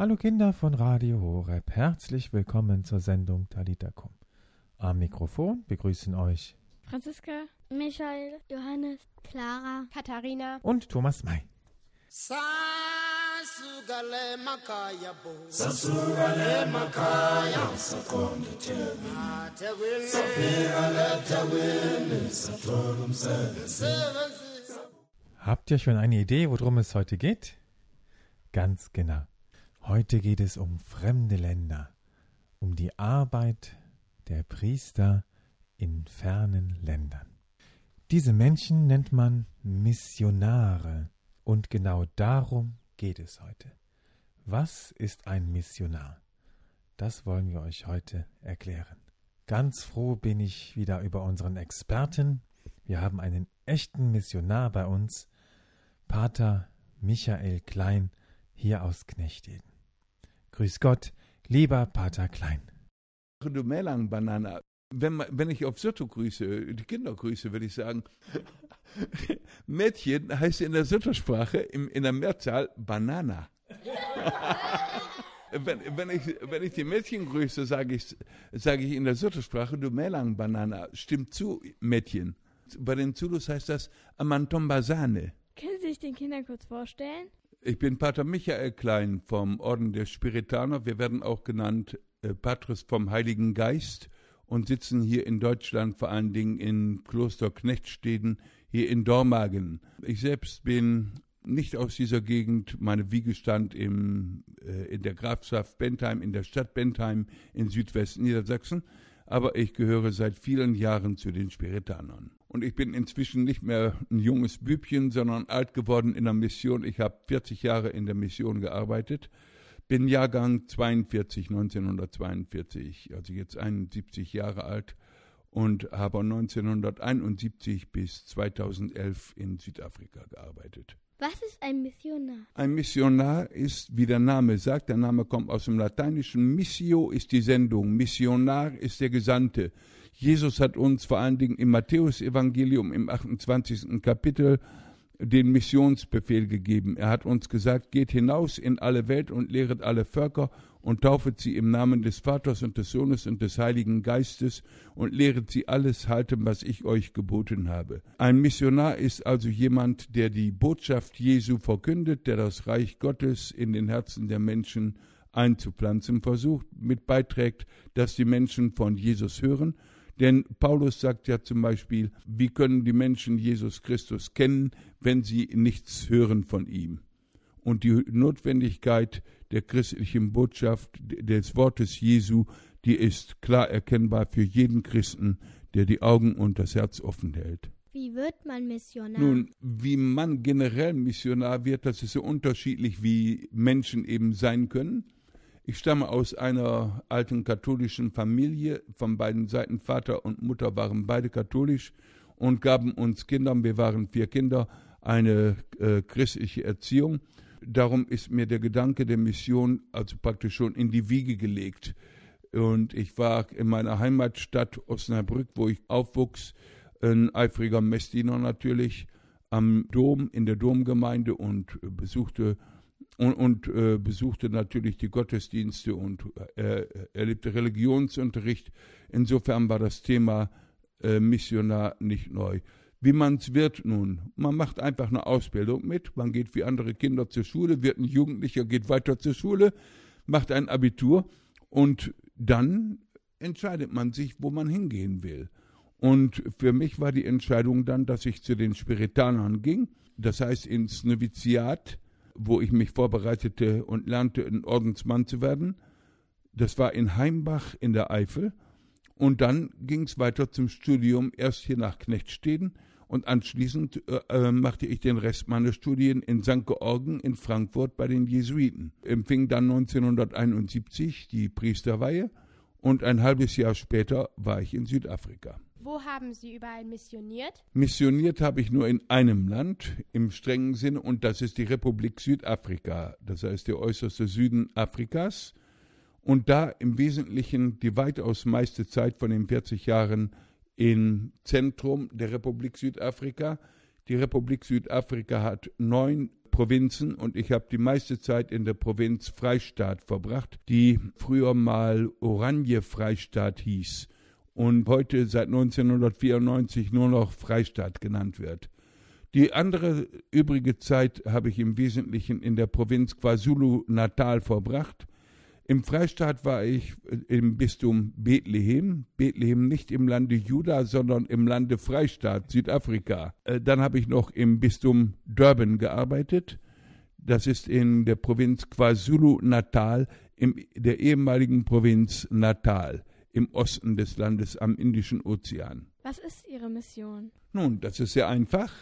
Hallo Kinder von Radio Horeb, herzlich willkommen zur Sendung Talitakum. Am Mikrofon begrüßen euch Franziska, Michael, Johannes, Clara, Katharina und Thomas May. Sasugale makaya bo Sasugale makaya Habt ihr schon eine Idee, worum es heute geht? Ganz genau. Heute geht es um fremde Länder, um die Arbeit der Priester in fernen Ländern. Diese Menschen nennt man Missionare und genau darum geht es heute. Was ist ein Missionar? Das wollen wir euch heute erklären. Ganz froh bin ich wieder über unseren Experten. Wir haben einen echten Missionar bei uns, Pater Michael Klein, hier aus Knechteden. Grüß Gott, lieber Pater Klein. Du Melang Banana. Wenn, wenn ich auf Sotto grüße, die Kinder grüße, würde ich sagen, Mädchen heißt in der Sotto-Sprache in der Mehrzahl Banana. wenn, wenn, ich, wenn ich die Mädchen grüße, sage ich, sage ich in der Sotto-Sprache, du Melang Banana. Stimmt zu, Mädchen. Bei den Zulus heißt das Amantombasane. Können Sie sich den Kindern kurz vorstellen? Ich bin Pater Michael Klein vom Orden der Spiritaner. Wir werden auch genannt äh, Patrus vom Heiligen Geist und sitzen hier in Deutschland, vor allen Dingen in Kloster Knechtsteden, hier in Dormagen. Ich selbst bin nicht aus dieser Gegend. Meine Wiege stand im, äh, in der Grafschaft Bentheim, in der Stadt Bentheim in Südwestniedersachsen. Aber ich gehöre seit vielen Jahren zu den Spiritanern. Und ich bin inzwischen nicht mehr ein junges Bübchen, sondern alt geworden in der Mission. Ich habe 40 Jahre in der Mission gearbeitet. Bin Jahrgang 42, 1942, also jetzt 71 Jahre alt und habe 1971 bis 2011 in Südafrika gearbeitet. Was ist ein Missionar? Ein Missionar ist, wie der Name sagt, der Name kommt aus dem Lateinischen. Missio ist die Sendung, Missionar ist der Gesandte. Jesus hat uns vor allen Dingen im Matthäusevangelium im 28. Kapitel den Missionsbefehl gegeben. Er hat uns gesagt, geht hinaus in alle Welt und lehret alle Völker und taufet sie im Namen des Vaters und des Sohnes und des Heiligen Geistes und lehret sie alles halten, was ich euch geboten habe. Ein Missionar ist also jemand, der die Botschaft Jesu verkündet, der das Reich Gottes in den Herzen der Menschen einzupflanzen versucht, mit beiträgt, dass die Menschen von Jesus hören. Denn Paulus sagt ja zum Beispiel, wie können die Menschen Jesus Christus kennen, wenn sie nichts hören von ihm? Und die Notwendigkeit der christlichen Botschaft, des Wortes Jesu, die ist klar erkennbar für jeden Christen, der die Augen und das Herz offen hält. Wie wird man Missionar? Nun, wie man generell Missionar wird, das ist so unterschiedlich, wie Menschen eben sein können. Ich stamme aus einer alten katholischen Familie. Von beiden Seiten Vater und Mutter waren beide katholisch und gaben uns Kindern, wir waren vier Kinder, eine äh, christliche Erziehung. Darum ist mir der Gedanke der Mission also praktisch schon in die Wiege gelegt. Und ich war in meiner Heimatstadt Osnabrück, wo ich aufwuchs, ein eifriger Messdiener natürlich, am Dom, in der Domgemeinde und besuchte und, und äh, besuchte natürlich die Gottesdienste und äh, erlebte Religionsunterricht. Insofern war das Thema äh, Missionar nicht neu. Wie man es wird nun, man macht einfach eine Ausbildung mit, man geht wie andere Kinder zur Schule, wird ein Jugendlicher, geht weiter zur Schule, macht ein Abitur und dann entscheidet man sich, wo man hingehen will. Und für mich war die Entscheidung dann, dass ich zu den Spiritanern ging, das heißt ins Noviziat, wo ich mich vorbereitete und lernte, ein Ordensmann zu werden. Das war in Heimbach in der Eifel. Und dann ging es weiter zum Studium, erst hier nach Knechtsteden und anschließend äh, äh, machte ich den Rest meiner Studien in St. Georgen in Frankfurt bei den Jesuiten. Empfing dann 1971 die Priesterweihe und ein halbes Jahr später war ich in Südafrika. Wo haben Sie überall missioniert? Missioniert habe ich nur in einem Land im strengen Sinne und das ist die Republik Südafrika, das heißt der äußerste Süden Afrikas. Und da im Wesentlichen die weitaus meiste Zeit von den 40 Jahren im Zentrum der Republik Südafrika. Die Republik Südafrika hat neun Provinzen und ich habe die meiste Zeit in der Provinz Freistaat verbracht, die früher mal Oranje-Freistaat hieß und heute seit 1994 nur noch Freistaat genannt wird. Die andere übrige Zeit habe ich im Wesentlichen in der Provinz KwaZulu-Natal verbracht. Im Freistaat war ich im Bistum Bethlehem. Bethlehem nicht im Lande Juda, sondern im Lande Freistaat, Südafrika. Äh, dann habe ich noch im Bistum Durban gearbeitet. Das ist in der Provinz KwaZulu-Natal, in der ehemaligen Provinz Natal, im Osten des Landes am Indischen Ozean. Was ist Ihre Mission? Nun, das ist sehr einfach.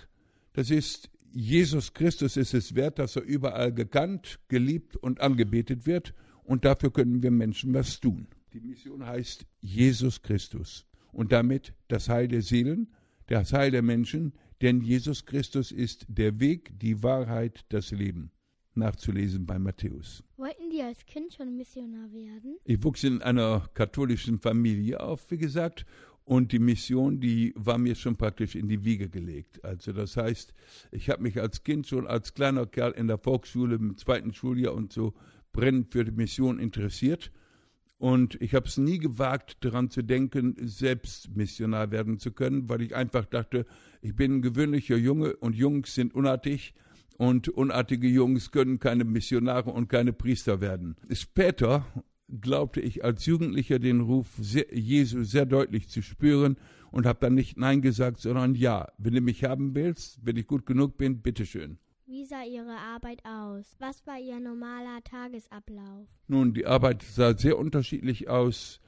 Das ist, Jesus Christus ist es wert, dass er überall gekannt, geliebt und angebetet wird. Und dafür können wir Menschen was tun. Die Mission heißt Jesus Christus. Und damit das Heil der Seelen, das Heil der Menschen, denn Jesus Christus ist der Weg, die Wahrheit, das Leben. Nachzulesen bei Matthäus. Wollten Sie als Kind schon Missionar werden? Ich wuchs in einer katholischen Familie auf, wie gesagt, und die Mission, die war mir schon praktisch in die Wiege gelegt. Also das heißt, ich habe mich als Kind schon als kleiner Kerl in der Volksschule im zweiten Schuljahr und so brennend für die Mission interessiert. Und ich habe es nie gewagt, daran zu denken, selbst Missionar werden zu können, weil ich einfach dachte, ich bin ein gewöhnlicher Junge und Jungs sind unartig und unartige Jungs können keine Missionare und keine Priester werden. Später glaubte ich als Jugendlicher den Ruf sehr, Jesu sehr deutlich zu spüren und habe dann nicht Nein gesagt, sondern Ja. Wenn du mich haben willst, wenn ich gut genug bin, bitteschön. Wie sah Ihre Arbeit aus? Was war Ihr normaler Tagesablauf? Nun, die Arbeit sah sehr unterschiedlich aus,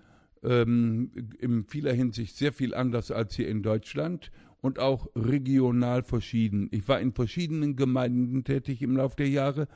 ähm, in vieler Hinsicht sehr viel anders als hier in Deutschland und auch regional verschieden. Ich war in verschiedenen Gemeinden tätig im Laufe der Jahre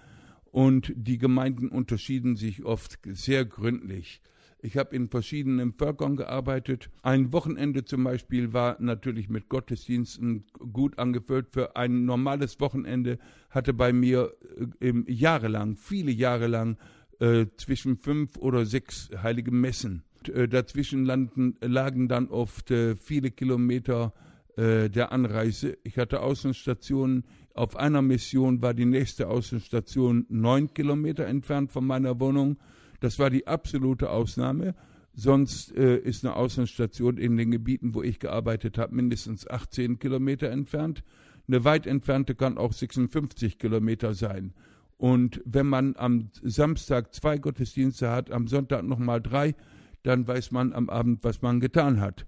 und die Gemeinden unterschieden sich oft sehr gründlich. Ich habe in verschiedenen Völkern gearbeitet. Ein Wochenende zum Beispiel war natürlich mit Gottesdiensten gut angefüllt. Für ein normales Wochenende hatte bei mir äh, jahrelang, viele Jahre lang, äh, zwischen fünf oder sechs heilige Messen. Äh, dazwischen landen, lagen dann oft äh, viele Kilometer äh, der Anreise. Ich hatte Außenstationen auf einer Mission war die nächste Außenstation neun Kilometer entfernt von meiner Wohnung. Das war die absolute Ausnahme. Sonst äh, ist eine Außenstation in den Gebieten, wo ich gearbeitet habe, mindestens 18 Kilometer entfernt. Eine weit entfernte kann auch 56 Kilometer sein. Und wenn man am Samstag zwei Gottesdienste hat, am Sonntag nochmal drei, dann weiß man am Abend, was man getan hat.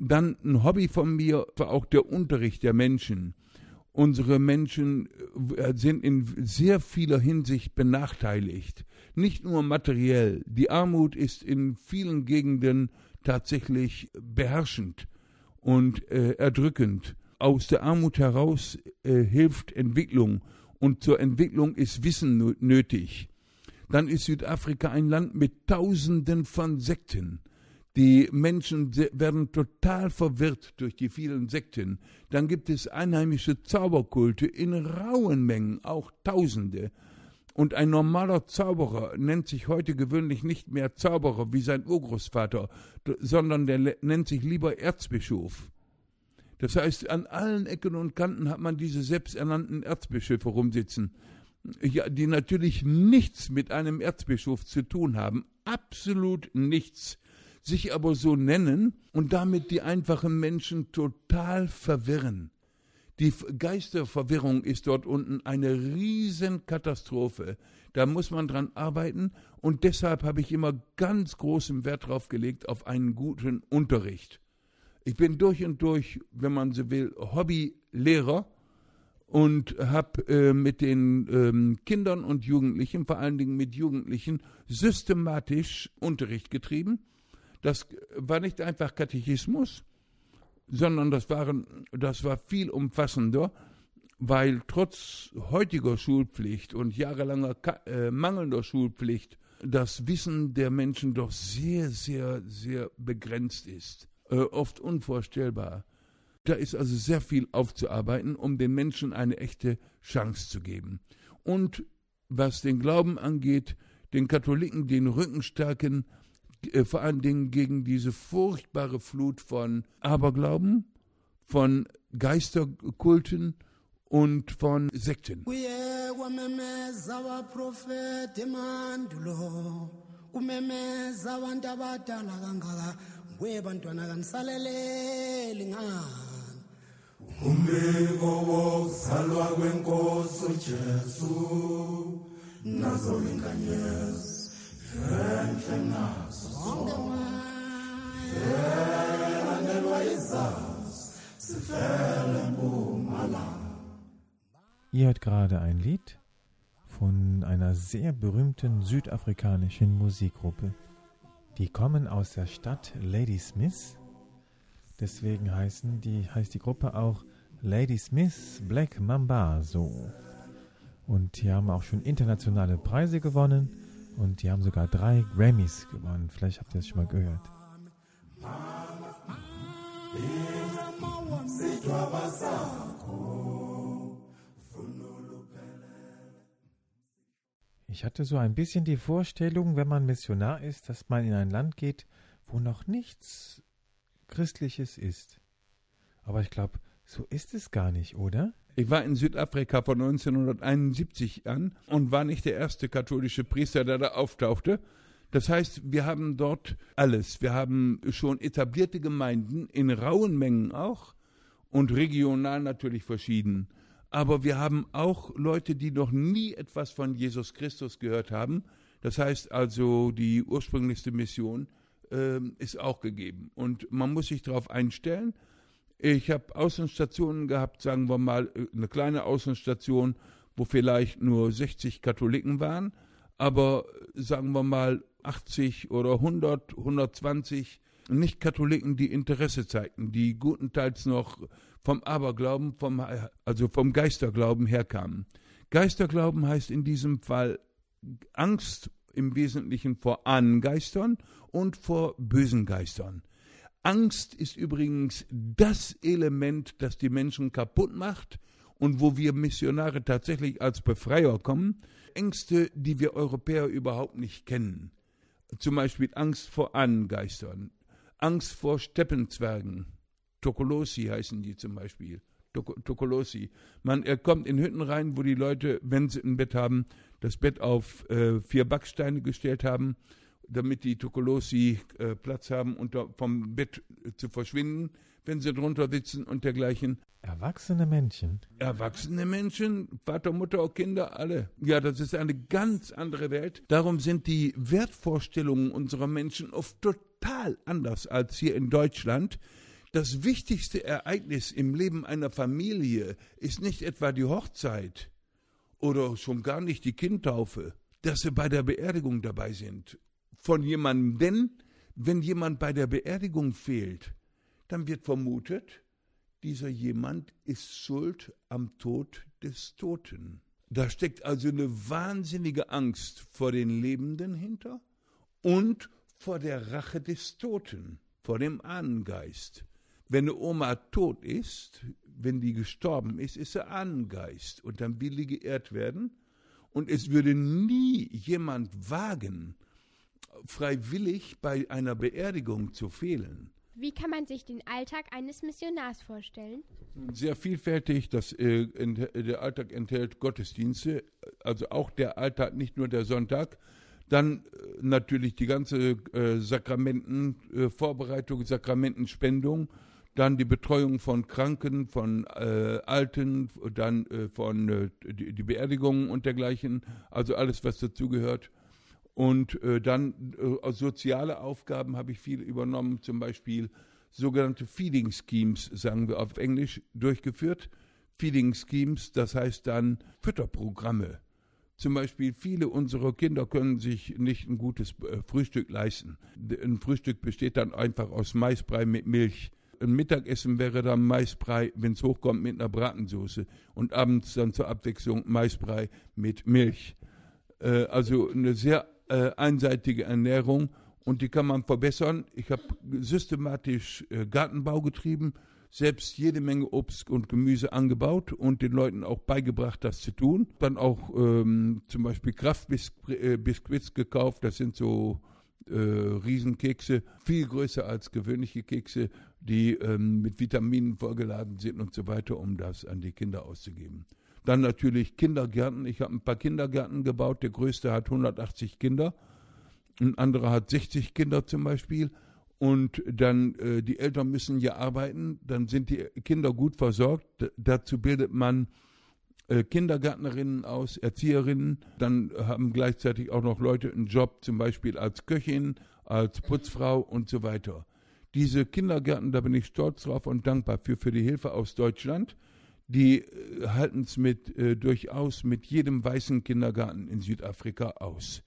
Dann ein Hobby von mir war auch der Unterricht der Menschen unsere Menschen äh, sind in sehr vieler Hinsicht benachteiligt. Nicht nur materiell. Die Armut ist in vielen Gegenden tatsächlich beherrschend und äh, erdrückend. Aus der Armut heraus äh, hilft Entwicklung und zur Entwicklung ist Wissen nötig. Dann ist Südafrika ein Land mit Tausenden von Sekten. Die Menschen werden total verwirrt durch die vielen Sekten. Dann gibt es einheimische Zauberkulte in rauen Mengen, auch Tausende. Und ein normaler Zauberer nennt sich heute gewöhnlich nicht mehr Zauberer wie sein Urgroßvater, sondern der nennt sich lieber Erzbischof. Das heißt, an allen Ecken und Kanten hat man diese selbsternannten Erzbischöfe rumsitzen, ja, die natürlich nichts mit einem Erzbischof zu tun haben, absolut nichts sich aber so nennen und damit die einfachen Menschen total verwirren. Die Geisterverwirrung ist dort unten eine Riesenkatastrophe. Da muss man dran arbeiten und deshalb habe ich immer ganz großen Wert drauf gelegt auf einen guten Unterricht. Ich bin durch und durch, wenn man so will, Hobbylehrer und habe äh, mit den ähm, Kindern und Jugendlichen, vor allen Dingen mit Jugendlichen, systematisch Unterricht getrieben das war nicht einfach Katechismus, sondern das, waren, das war viel umfassender, weil trotz heutiger Schulpflicht und jahrelanger äh, mangelnder Schulpflicht das Wissen der Menschen doch sehr, sehr, sehr begrenzt ist, äh, oft unvorstellbar. Da ist also sehr viel aufzuarbeiten, um den Menschen eine echte Chance zu geben. Und was den Glauben angeht, den Katholiken den Rücken stärken, äh, vor allen Dingen gegen diese furchtbare Flut von Aberglauben, von Geisterkulten und von Sekten. kumemeza abantu abadala kangaka nguye bantwana kanisaleleli ngani umbiko wokuzalwa kwenkosi ujesu nazo inkanyezi Ihr hört gerade ein Lied von einer sehr berühmten südafrikanischen Musikgruppe. Die kommen aus der Stadt Ladysmith. Deswegen heißen die, heißt die Gruppe auch Ladysmith Black Mambazo. Und die haben auch schon internationale Preise gewonnen und die haben sogar drei Grammys gewonnen. Vielleicht habt ihr das schon mal gehört. Ich hatte so ein bisschen die Vorstellung, wenn man Missionar ist, dass man in ein Land geht, wo noch nichts Christliches ist. Aber ich glaube, so ist es gar nicht, oder? Ich war in Südafrika von 1971 an und war nicht der erste katholische Priester, der da auftauchte. Das heißt, wir haben dort alles. Wir haben schon etablierte Gemeinden, in rauen Mengen auch und regional natürlich verschieden. Aber wir haben auch Leute, die noch nie etwas von Jesus Christus gehört haben. Das heißt also, die ursprünglichste Mission ähm, ist auch gegeben. Und man muss sich darauf einstellen. Ich habe Außenstationen gehabt, sagen wir mal, äh, eine kleine Außenstation, wo vielleicht nur 60 Katholiken waren, aber äh, sagen wir mal 80 oder 100, 120 Nicht-Katholiken, die Interesse zeigten, die gutenteils noch vom Aberglauben, vom, also vom Geisterglauben herkamen. Geisterglauben heißt in diesem Fall Angst im Wesentlichen vor Ahnengeistern und vor bösen Geistern. Angst ist übrigens das Element, das die Menschen kaputt macht und wo wir Missionare tatsächlich als Befreier kommen. Ängste, die wir Europäer überhaupt nicht kennen. Zum Beispiel Angst vor Ahnengeistern, Angst vor Steppenzwergen. Tokolosi heißen die zum Beispiel. Tok Tokolosi. Man er kommt in Hütten rein, wo die Leute, wenn sie ein Bett haben, das Bett auf äh, vier Backsteine gestellt haben, damit die Tokolosi äh, Platz haben, unter, vom Bett zu verschwinden, wenn sie drunter sitzen und dergleichen. Erwachsene Menschen. Erwachsene Menschen, Vater, Mutter, Kinder, alle. Ja, das ist eine ganz andere Welt. Darum sind die Wertvorstellungen unserer Menschen oft total anders als hier in Deutschland. Das wichtigste Ereignis im Leben einer Familie ist nicht etwa die Hochzeit oder schon gar nicht die Kindtaufe, dass sie bei der Beerdigung dabei sind. Von jemandem, denn wenn jemand bei der Beerdigung fehlt, dann wird vermutet, dieser jemand ist schuld am Tod des Toten. Da steckt also eine wahnsinnige Angst vor den Lebenden hinter und vor der Rache des Toten, vor dem Ahnengeist. Wenn eine Oma tot ist, wenn die gestorben ist, ist sie Ahnengeist und dann will die geehrt werden. Und es würde nie jemand wagen, freiwillig bei einer Beerdigung zu fehlen. Wie kann man sich den Alltag eines Missionars vorstellen? Sehr vielfältig, das, äh, der Alltag enthält Gottesdienste, also auch der Alltag, nicht nur der Sonntag. Dann äh, natürlich die ganze äh, Sakramenten, äh, Sakramentenspendung, dann die Betreuung von Kranken, von äh, Alten, dann äh, von die, die Beerdigungen und dergleichen, also alles, was dazugehört. Und äh, dann äh, soziale Aufgaben habe ich viel übernommen, zum Beispiel sogenannte Feeding Schemes, sagen wir auf Englisch, durchgeführt. Feeding Schemes, das heißt dann Fütterprogramme. Zum Beispiel viele unserer Kinder können sich nicht ein gutes äh, Frühstück leisten. Ein Frühstück besteht dann einfach aus Maisbrei mit Milch. Ein Mittagessen wäre dann Maisbrei, wenn es hochkommt, mit einer Bratensoße. Und abends dann zur Abwechslung Maisbrei mit Milch. Äh, also eine sehr äh, einseitige Ernährung und die kann man verbessern. Ich habe systematisch äh, Gartenbau getrieben, selbst jede Menge Obst und Gemüse angebaut und den Leuten auch beigebracht, das zu tun. Dann auch ähm, zum Beispiel Kraftbiskuits gekauft, das sind so äh, Riesenkekse, viel größer als gewöhnliche Kekse. die ähm, mit Vitaminen vorgeladen sind und so weiter, um das an die Kinder auszugeben. Dann natürlich Kindergärten. Ich habe ein paar Kindergärten gebaut. Der größte hat 180 Kinder. Ein anderer hat 60 Kinder zum Beispiel. Und dann, äh, die Eltern müssen ja arbeiten. Dann sind die Kinder gut versorgt. D dazu bildet man äh, Kindergärtnerinnen aus, Erzieherinnen. Dann haben gleichzeitig auch noch Leute einen Job, zum Beispiel als Köchin, als Putzfrau und so weiter. Diese Kindergärten, da bin ich stolz drauf und dankbar für, für die Hilfe aus Deutschland die äh, halten es mit äh, durchaus mit jedem weißen Kindergarten in Südafrika aus.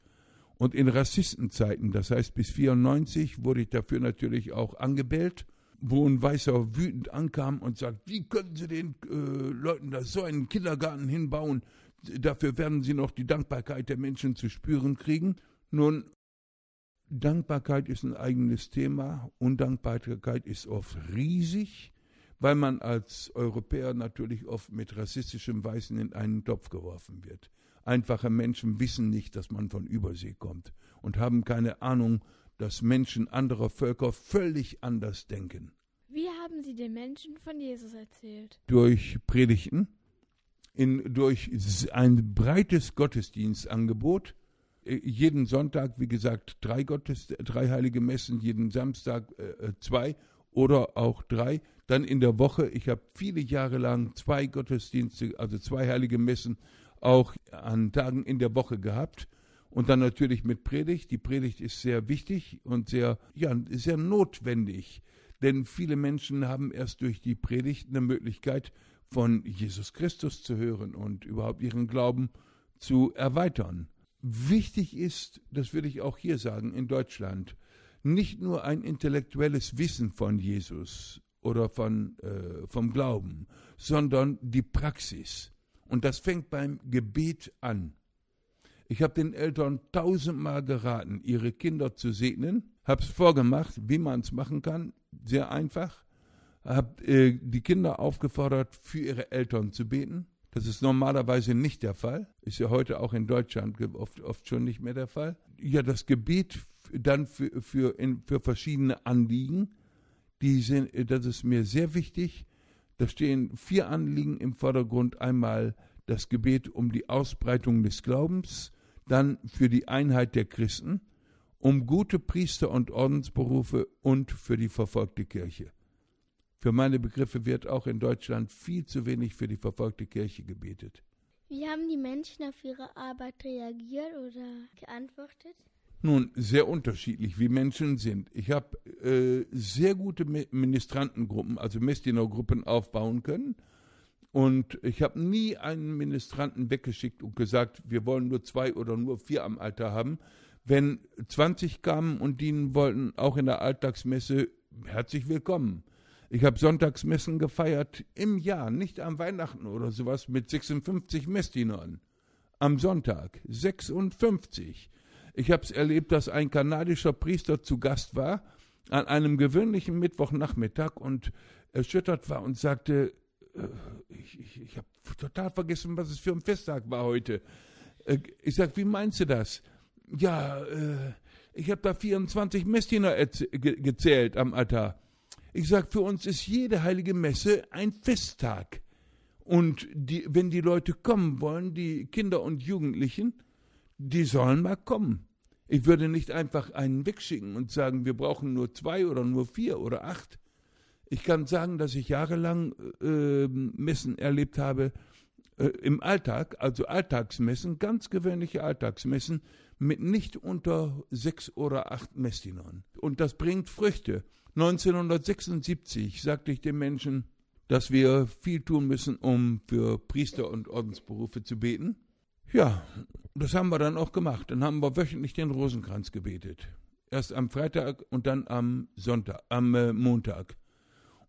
Und in Rassistenzeiten, das heißt bis 94, wurde ich dafür natürlich auch angebellt, wo ein Weißer wütend ankam und sagt, wie können Sie den äh, Leuten da so einen Kindergarten hinbauen? Dafür werden Sie noch die Dankbarkeit der Menschen zu spüren kriegen. Nun, Dankbarkeit ist ein eigenes Thema, Undankbarkeit ist oft riesig weil man als Europäer natürlich oft mit rassistischem Weißen in einen Topf geworfen wird. Einfache Menschen wissen nicht, dass man von Übersee kommt und haben keine Ahnung, dass Menschen anderer Völker völlig anders denken. Wie haben Sie den Menschen von Jesus erzählt? Durch Predigten, in, durch ein breites Gottesdienstangebot. Äh, jeden Sonntag, wie gesagt, drei, Gottes, drei heilige Messen, jeden Samstag äh, äh zwei oder auch drei. Dann in der Woche, ich habe viele Jahre lang zwei Gottesdienste, also zwei heilige Messen auch an Tagen in der Woche gehabt. Und dann natürlich mit Predigt. Die Predigt ist sehr wichtig und sehr, ja, sehr notwendig. Denn viele Menschen haben erst durch die Predigt eine Möglichkeit, von Jesus Christus zu hören und überhaupt ihren Glauben zu erweitern. Wichtig ist, das würde ich auch hier sagen, in Deutschland, nicht nur ein intellektuelles Wissen von Jesus oder von, äh, vom Glauben, sondern die Praxis. Und das fängt beim Gebet an. Ich habe den Eltern tausendmal geraten, ihre Kinder zu segnen, habe es vorgemacht, wie man es machen kann, sehr einfach, habe äh, die Kinder aufgefordert, für ihre Eltern zu beten. Das ist normalerweise nicht der Fall, ist ja heute auch in Deutschland oft, oft schon nicht mehr der Fall. Ja, das Gebet dann für, für, in, für verschiedene Anliegen. Die sind, das ist mir sehr wichtig. Da stehen vier Anliegen im Vordergrund. Einmal das Gebet um die Ausbreitung des Glaubens, dann für die Einheit der Christen, um gute Priester und Ordensberufe und für die verfolgte Kirche. Für meine Begriffe wird auch in Deutschland viel zu wenig für die verfolgte Kirche gebetet. Wie haben die Menschen auf ihre Arbeit reagiert oder geantwortet? Nun, sehr unterschiedlich, wie Menschen sind. Ich habe äh, sehr gute Ministrantengruppen, also Messdienergruppen aufbauen können. Und ich habe nie einen Ministranten weggeschickt und gesagt, wir wollen nur zwei oder nur vier am Alter haben. Wenn 20 kamen und dienen wollten, auch in der Alltagsmesse, herzlich willkommen. Ich habe Sonntagsmessen gefeiert im Jahr, nicht am Weihnachten oder sowas, mit 56 Messdienern. Am Sonntag 56. Ich habe es erlebt, dass ein kanadischer Priester zu Gast war an einem gewöhnlichen Mittwochnachmittag und erschüttert war und sagte, äh, ich, ich, ich habe total vergessen, was es für ein Festtag war heute. Äh, ich sage, wie meinst du das? Ja, äh, ich habe da 24 Messdiener ge gezählt am Altar. Ich sage, für uns ist jede heilige Messe ein Festtag. Und die, wenn die Leute kommen wollen, die Kinder und Jugendlichen, die sollen mal kommen. Ich würde nicht einfach einen wegschicken und sagen, wir brauchen nur zwei oder nur vier oder acht. Ich kann sagen, dass ich jahrelang äh, Messen erlebt habe äh, im Alltag, also Alltagsmessen, ganz gewöhnliche Alltagsmessen mit nicht unter sechs oder acht Messdienern. Und das bringt Früchte. 1976 sagte ich den Menschen, dass wir viel tun müssen, um für Priester und Ordensberufe zu beten. Ja, das haben wir dann auch gemacht. Dann haben wir wöchentlich den Rosenkranz gebetet. Erst am Freitag und dann am Sonntag, am äh, Montag.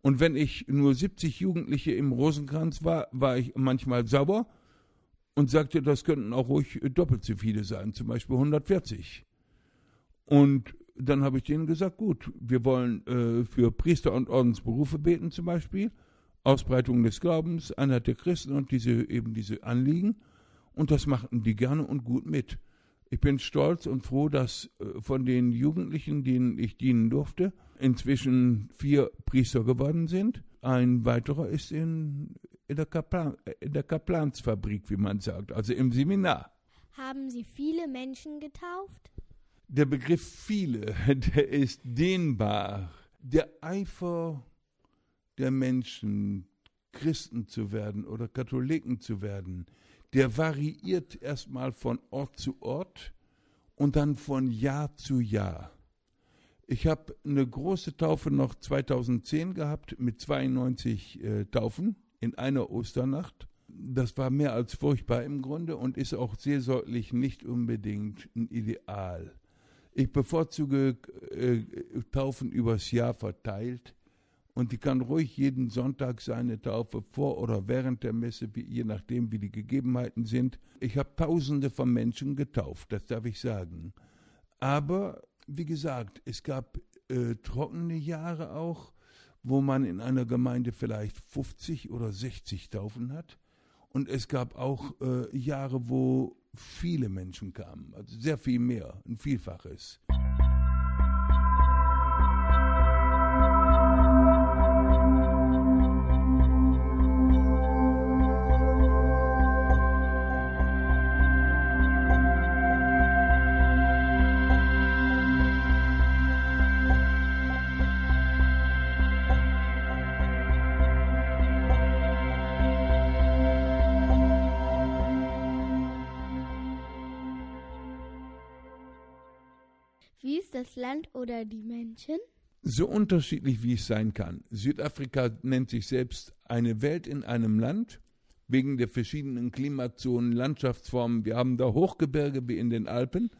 Und wenn ich nur 70 Jugendliche im Rosenkranz war, war ich manchmal sauer und sagte, das könnten auch ruhig doppelt so viele sein, zum Beispiel 140. Und dann habe ich denen gesagt, gut, wir wollen äh, für Priester und Ordensberufe beten zum Beispiel, Ausbreitung des Glaubens, Einheit der Christen und diese eben diese Anliegen. Und das machten die gerne und gut mit. Ich bin stolz und froh, dass äh, von den Jugendlichen, denen ich dienen durfte, inzwischen vier Priester geworden sind. Ein weiterer ist in, in, der, Kaplan, in der Kaplansfabrik, wie man sagt, also im Seminar. Haben Sie viele Menschen getauft? Der Begriff viele, der ist dehnbar. Der Eifer der Menschen, Christen zu werden oder Katholiken zu werden, der variiert erstmal von Ort zu Ort und dann von Jahr zu Jahr. Ich habe eine große Taufe noch 2010 gehabt mit 92 äh, Taufen in einer Osternacht. Das war mehr als furchtbar im Grunde und ist auch seelsorglich nicht unbedingt ein Ideal. Ich bevorzuge äh, Taufen übers Jahr verteilt und die kann ruhig jeden Sonntag seine Taufe vor oder während der Messe, je nachdem, wie die Gegebenheiten sind. Ich habe Tausende von Menschen getauft, das darf ich sagen. Aber wie gesagt, es gab äh, trockene Jahre auch, wo man in einer Gemeinde vielleicht 50 oder 60 Taufen hat. Und es gab auch äh, Jahre, wo viele Menschen kamen, also sehr viel mehr, ein Vielfaches. Land oder die Menschen? So unterschiedlich wie es sein kann. Südafrika nennt sich selbst eine Welt in einem Land wegen der verschiedenen Klimazonen, Landschaftsformen. Wir haben da Hochgebirge wie in den Alpen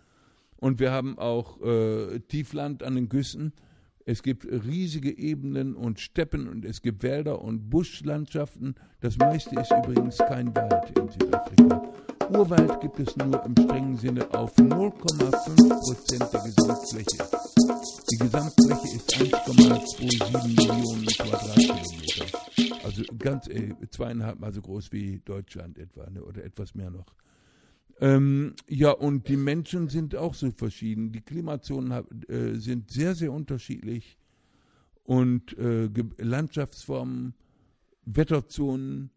und wir haben auch äh, Tiefland an den Küsten. Es gibt riesige Ebenen und Steppen und es gibt Wälder und Buschlandschaften. Das meiste ist übrigens kein Wald in Südafrika. Urwald gibt es nur im strengen Sinne auf 0,5 Prozent der Gesamtfläche. Die Gesamtfläche ist 1,27 Millionen Quadratkilometer. Also ganz äh, zweieinhalb Mal so groß wie Deutschland etwa, ne, oder etwas mehr noch. Ähm, ja, und die Menschen sind auch so verschieden. Die Klimazonen äh, sind sehr, sehr unterschiedlich. Und äh, Landschaftsformen, Wetterzonen,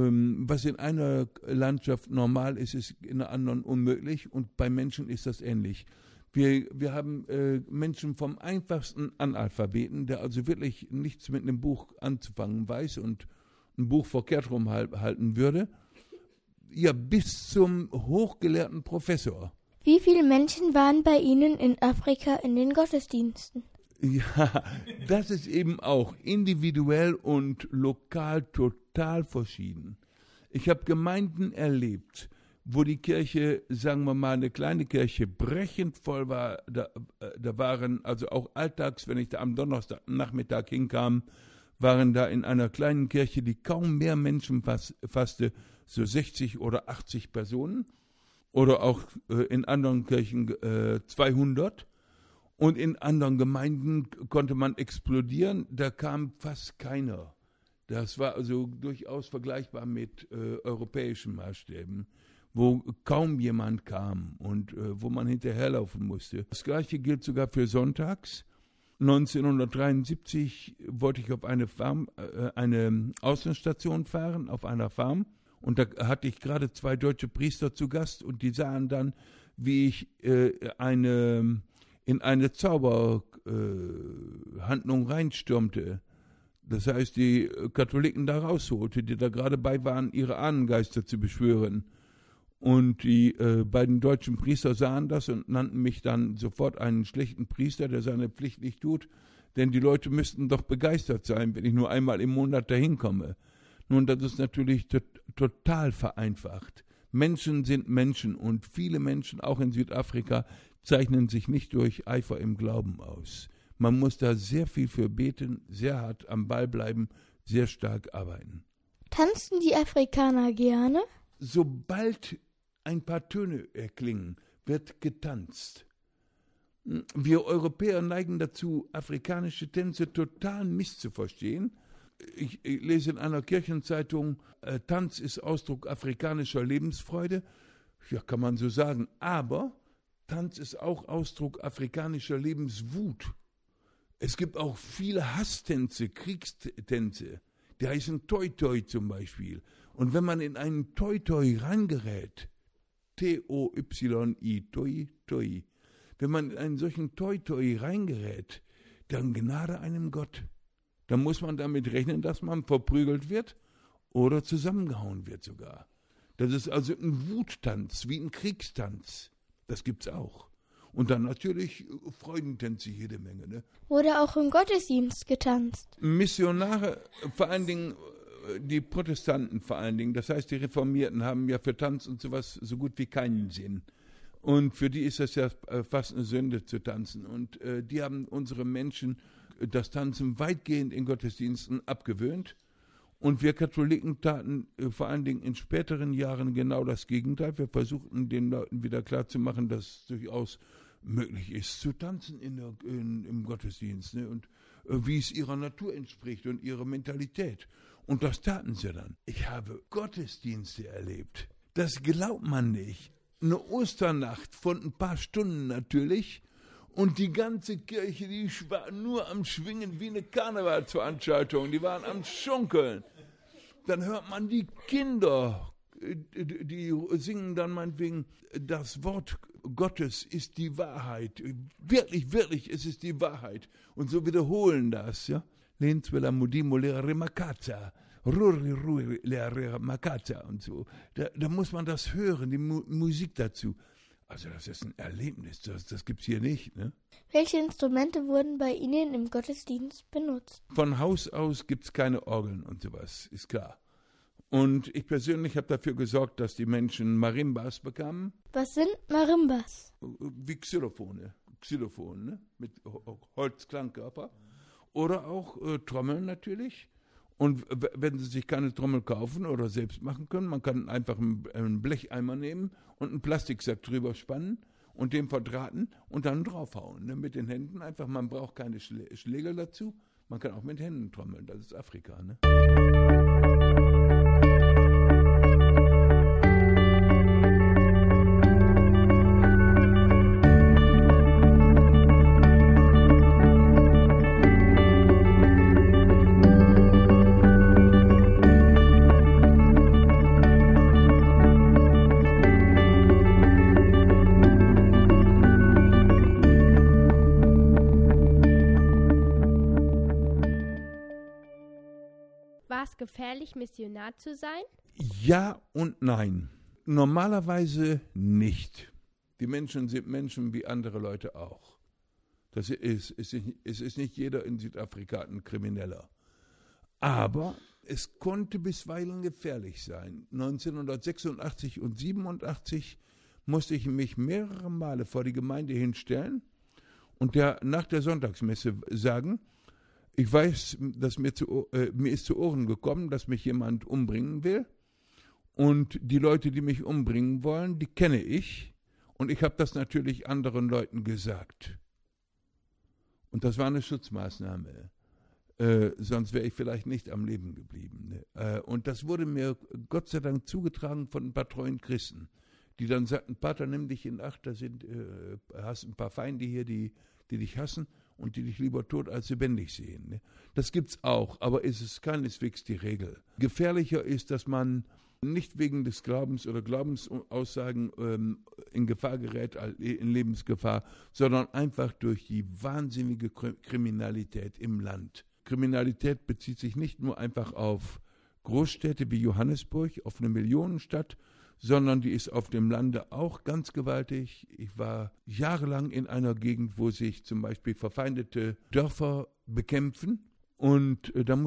was in einer Landschaft normal ist, ist in einer anderen unmöglich und bei Menschen ist das ähnlich. Wir, wir haben äh, Menschen vom einfachsten Analphabeten, der also wirklich nichts mit einem Buch anzufangen weiß und ein Buch verkehrt rumhalten würde, ja, bis zum hochgelehrten Professor. Wie viele Menschen waren bei Ihnen in Afrika in den Gottesdiensten? Ja, das ist eben auch individuell und lokal total verschieden. Ich habe Gemeinden erlebt, wo die Kirche, sagen wir mal, eine kleine Kirche brechend voll war. Da, äh, da waren also auch alltags, wenn ich da am Donnerstagnachmittag hinkam, waren da in einer kleinen Kirche, die kaum mehr Menschen fass, fasste, so 60 oder 80 Personen. Oder auch äh, in anderen Kirchen äh, 200. Und in anderen Gemeinden konnte man explodieren, da kam fast keiner. Das war also durchaus vergleichbar mit äh, europäischen Maßstäben, wo kaum jemand kam und äh, wo man hinterherlaufen musste. Das gleiche gilt sogar für Sonntags. 1973 wollte ich auf eine Farm, äh, eine Außenstation fahren, auf einer Farm. Und da hatte ich gerade zwei deutsche Priester zu Gast und die sahen dann, wie ich äh, eine in eine Zauberhandlung äh, reinstürmte. Das heißt, die Katholiken da rausholte, die da gerade bei waren, ihre Ahnengeister zu beschwören. Und die äh, beiden deutschen Priester sahen das und nannten mich dann sofort einen schlechten Priester, der seine Pflicht nicht tut, denn die Leute müssten doch begeistert sein, wenn ich nur einmal im Monat dahin komme. Nun, das ist natürlich to total vereinfacht. Menschen sind Menschen und viele Menschen, auch in Südafrika, zeichnen sich nicht durch Eifer im Glauben aus. Man muss da sehr viel für beten, sehr hart am Ball bleiben, sehr stark arbeiten. Tanzen die Afrikaner gerne? Sobald ein paar Töne erklingen, wird getanzt. Wir Europäer neigen dazu, afrikanische Tänze total misszuverstehen. Ich, ich lese in einer Kirchenzeitung, äh, Tanz ist Ausdruck afrikanischer Lebensfreude Ja, kann man so sagen. Aber Tanz ist auch Ausdruck afrikanischer Lebenswut. Es gibt auch viele Hasstänze, Kriegstänze. Die heißen Toi Toi zum Beispiel. Und wenn man in einen Toi Toi reingerät, T-O-Y-I, Toi Toi, wenn man in einen solchen Toi Toi reingerät, dann gnade einem Gott. Dann muss man damit rechnen, dass man verprügelt wird oder zusammengehauen wird sogar. Das ist also ein Wuttanz, wie ein Kriegstanz. Das gibt's auch. Und dann natürlich Freudentänze jede Menge. Ne? Wurde auch im Gottesdienst getanzt. Missionare, vor allen Dingen äh, die Protestanten vor allen Dingen, das heißt die Reformierten haben ja für Tanz und sowas so gut wie keinen Sinn. Und für die ist das ja äh, fast eine Sünde zu tanzen. Und äh, die haben unsere Menschen das Tanzen weitgehend in Gottesdiensten abgewöhnt. Und wir Katholiken taten äh, vor allen Dingen in späteren Jahren genau das Gegenteil. Wir versuchten den Leuten wieder klarzumachen, dass es durchaus möglich ist, zu tanzen in der, in, im Gottesdienst ne? und äh, wie es ihrer Natur entspricht und ihrer Mentalität. Und das taten sie dann. Ich habe Gottesdienste erlebt. Das glaubt man nicht. Eine Osternacht von ein paar Stunden natürlich und die ganze Kirche, die war nur am Schwingen wie eine Karnevalsveranstaltung. Die waren am Schunkeln. Dann hört man die Kinder, die singen dann meinetwegen, das Wort Gottes ist die Wahrheit. Wirklich, wirklich, es ist die Wahrheit. Und so wiederholen das, ja. Lenzwela Mudimo Lehre Makata. Ruri Ruri Lehre Makata und so. Da, da muss man das hören, die Mu Musik dazu. Also das ist ein Erlebnis, das, das gibt es hier nicht. Ne? Welche Instrumente wurden bei Ihnen im Gottesdienst benutzt? Von Haus aus gibt es keine Orgeln und sowas, ist klar. Und ich persönlich habe dafür gesorgt, dass die Menschen Marimbas bekamen. Was sind Marimbas? Wie Xylophone. Xylophon, ne? mit Holzklangkörper. Oder auch äh, Trommeln natürlich. Und wenn Sie sich keine Trommel kaufen oder selbst machen können, man kann einfach einen Blecheimer nehmen und einen Plastiksack drüber spannen und den verdrahten und dann draufhauen. Ne? Mit den Händen einfach, man braucht keine Schläger dazu. Man kann auch mit Händen trommeln, das ist Afrika. Ne? Gefährlich, Missionar zu sein? Ja und nein. Normalerweise nicht. Die Menschen sind Menschen wie andere Leute auch. Das ist, ist, es ist nicht jeder in Südafrika ein Krimineller. Aber es konnte bisweilen gefährlich sein. 1986 und 87 musste ich mich mehrere Male vor die Gemeinde hinstellen und der, nach der Sonntagsmesse sagen, ich weiß, dass mir, zu, äh, mir ist zu Ohren gekommen, dass mich jemand umbringen will. Und die Leute, die mich umbringen wollen, die kenne ich. Und ich habe das natürlich anderen Leuten gesagt. Und das war eine Schutzmaßnahme. Äh, sonst wäre ich vielleicht nicht am Leben geblieben. Ne? Äh, und das wurde mir Gott sei Dank zugetragen von ein paar treuen Christen, die dann sagten, Pater, nimm dich in Acht, da sind, äh, hast ein paar Feinde hier, die, die dich hassen und die dich lieber tot als lebendig sehen. Ne? Das gibt's auch, aber es ist keineswegs die Regel. Gefährlicher ist, dass man nicht wegen des Glaubens oder Glaubensaussagen ähm, in Gefahr gerät, in Lebensgefahr, sondern einfach durch die wahnsinnige Kriminalität im Land. Kriminalität bezieht sich nicht nur einfach auf Großstädte wie Johannesburg, auf eine Millionenstadt, sondern die ist auf dem Lande auch ganz gewaltig. Ich war jahrelang in einer Gegend, wo sich zum Beispiel verfeindete Dörfer bekämpfen und äh, da